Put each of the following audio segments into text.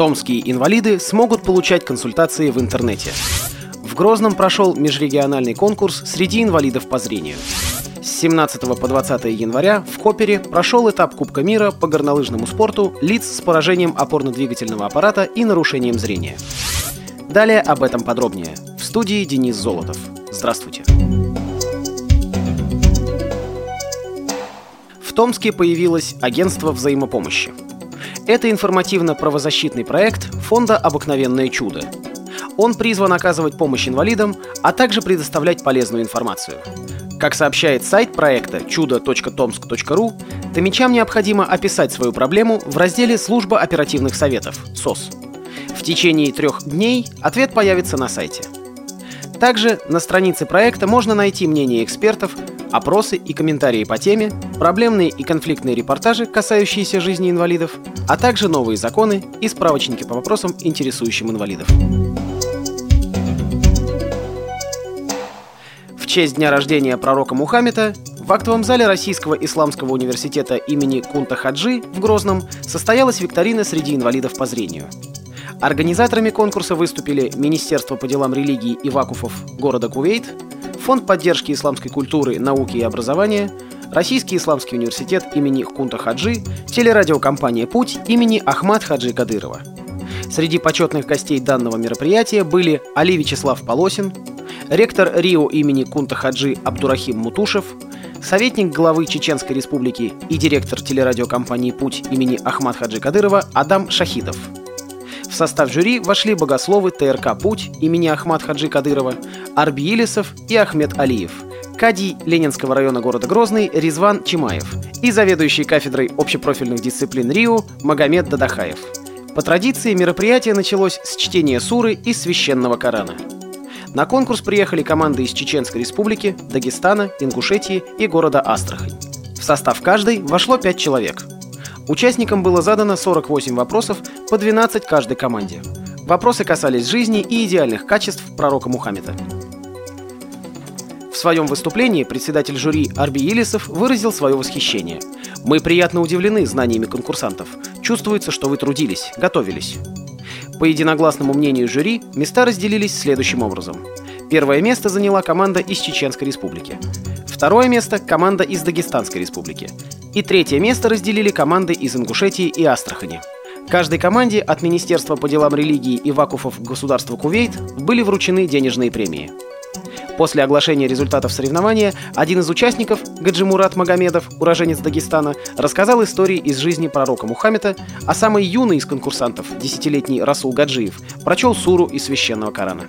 Томские инвалиды смогут получать консультации в интернете. В Грозном прошел межрегиональный конкурс среди инвалидов по зрению. С 17 по 20 января в Копере прошел этап Кубка мира по горнолыжному спорту лиц с поражением опорно-двигательного аппарата и нарушением зрения. Далее об этом подробнее. В студии Денис Золотов. Здравствуйте. В Томске появилось агентство взаимопомощи. Это информативно-правозащитный проект фонда «Обыкновенное чудо». Он призван оказывать помощь инвалидам, а также предоставлять полезную информацию. Как сообщает сайт проекта чудо.томск.ру, томичам необходимо описать свою проблему в разделе «Служба оперативных советов» СОС. В течение трех дней ответ появится на сайте. Также на странице проекта можно найти мнение экспертов, опросы и комментарии по теме, проблемные и конфликтные репортажи, касающиеся жизни инвалидов, а также новые законы и справочники по вопросам, интересующим инвалидов. В честь дня рождения пророка Мухаммеда в актовом зале Российского исламского университета имени Кунта Хаджи в Грозном состоялась викторина среди инвалидов по зрению. Организаторами конкурса выступили Министерство по делам религии и вакуфов города Кувейт, Фонд поддержки исламской культуры, науки и образования, Российский исламский университет имени Кунта Хаджи, телерадиокомпания «Путь» имени Ахмад Хаджи Кадырова. Среди почетных гостей данного мероприятия были Али Вячеслав Полосин, ректор РИО имени Кунта Хаджи Абдурахим Мутушев, советник главы Чеченской республики и директор телерадиокомпании «Путь» имени Ахмад Хаджи Кадырова Адам Шахидов. В состав жюри вошли богословы ТРК «Путь» имени Ахмад Хаджи Кадырова, Арби Илисов и Ахмед Алиев, кадий Ленинского района города Грозный Резван Чимаев и заведующий кафедрой общепрофильных дисциплин РИУ Магомед Дадахаев. По традиции мероприятие началось с чтения суры из священного Корана. На конкурс приехали команды из Чеченской республики, Дагестана, Ингушетии и города Астрахань. В состав каждой вошло 5 человек. Участникам было задано 48 вопросов по 12 каждой команде. Вопросы касались жизни и идеальных качеств пророка Мухаммеда. В своем выступлении председатель жюри Арби Елисов выразил свое восхищение. «Мы приятно удивлены знаниями конкурсантов. Чувствуется, что вы трудились, готовились». По единогласному мнению жюри, места разделились следующим образом. Первое место заняла команда из Чеченской республики. Второе место – команда из Дагестанской республики. И третье место разделили команды из Ингушетии и Астрахани. Каждой команде от Министерства по делам религии и вакуфов государства Кувейт были вручены денежные премии. После оглашения результатов соревнования один из участников, Гаджимурат Магомедов, уроженец Дагестана, рассказал истории из жизни пророка Мухаммеда, а самый юный из конкурсантов, десятилетний Расул Гаджиев, прочел суру из священного Корана.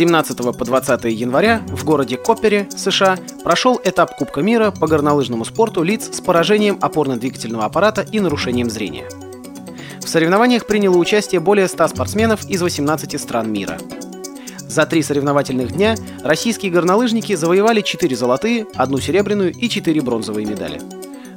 17 по 20 января в городе Коппере, США, прошел этап Кубка мира по горнолыжному спорту лиц с поражением опорно-двигательного аппарата и нарушением зрения. В соревнованиях приняло участие более 100 спортсменов из 18 стран мира. За три соревновательных дня российские горнолыжники завоевали 4 золотые, одну серебряную и 4 бронзовые медали.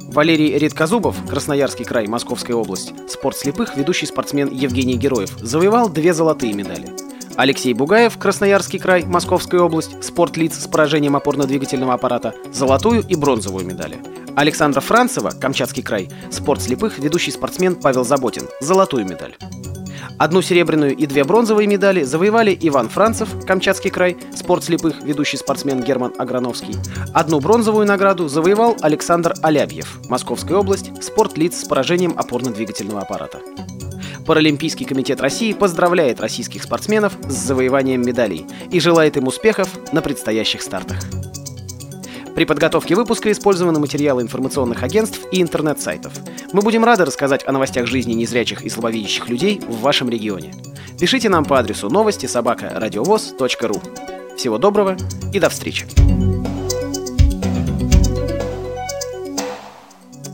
Валерий Редкозубов, Красноярский край, Московская область, спорт слепых, ведущий спортсмен Евгений Героев, завоевал две золотые медали – Алексей Бугаев, Красноярский край, Московская область, спорт лиц с поражением опорно-двигательного аппарата, золотую и бронзовую медали. Александра Францева, Камчатский край, спорт слепых, ведущий спортсмен Павел Заботин, золотую медаль. Одну серебряную и две бронзовые медали завоевали Иван Францев, Камчатский край, спорт слепых, ведущий спортсмен Герман Аграновский. Одну бронзовую награду завоевал Александр Алябьев, Московская область, спорт лиц с поражением опорно-двигательного аппарата. Паралимпийский комитет России поздравляет российских спортсменов с завоеванием медалей и желает им успехов на предстоящих стартах. При подготовке выпуска использованы материалы информационных агентств и интернет-сайтов. Мы будем рады рассказать о новостях жизни незрячих и слабовидящих людей в вашем регионе. Пишите нам по адресу новости собака ру. Всего доброго и до встречи!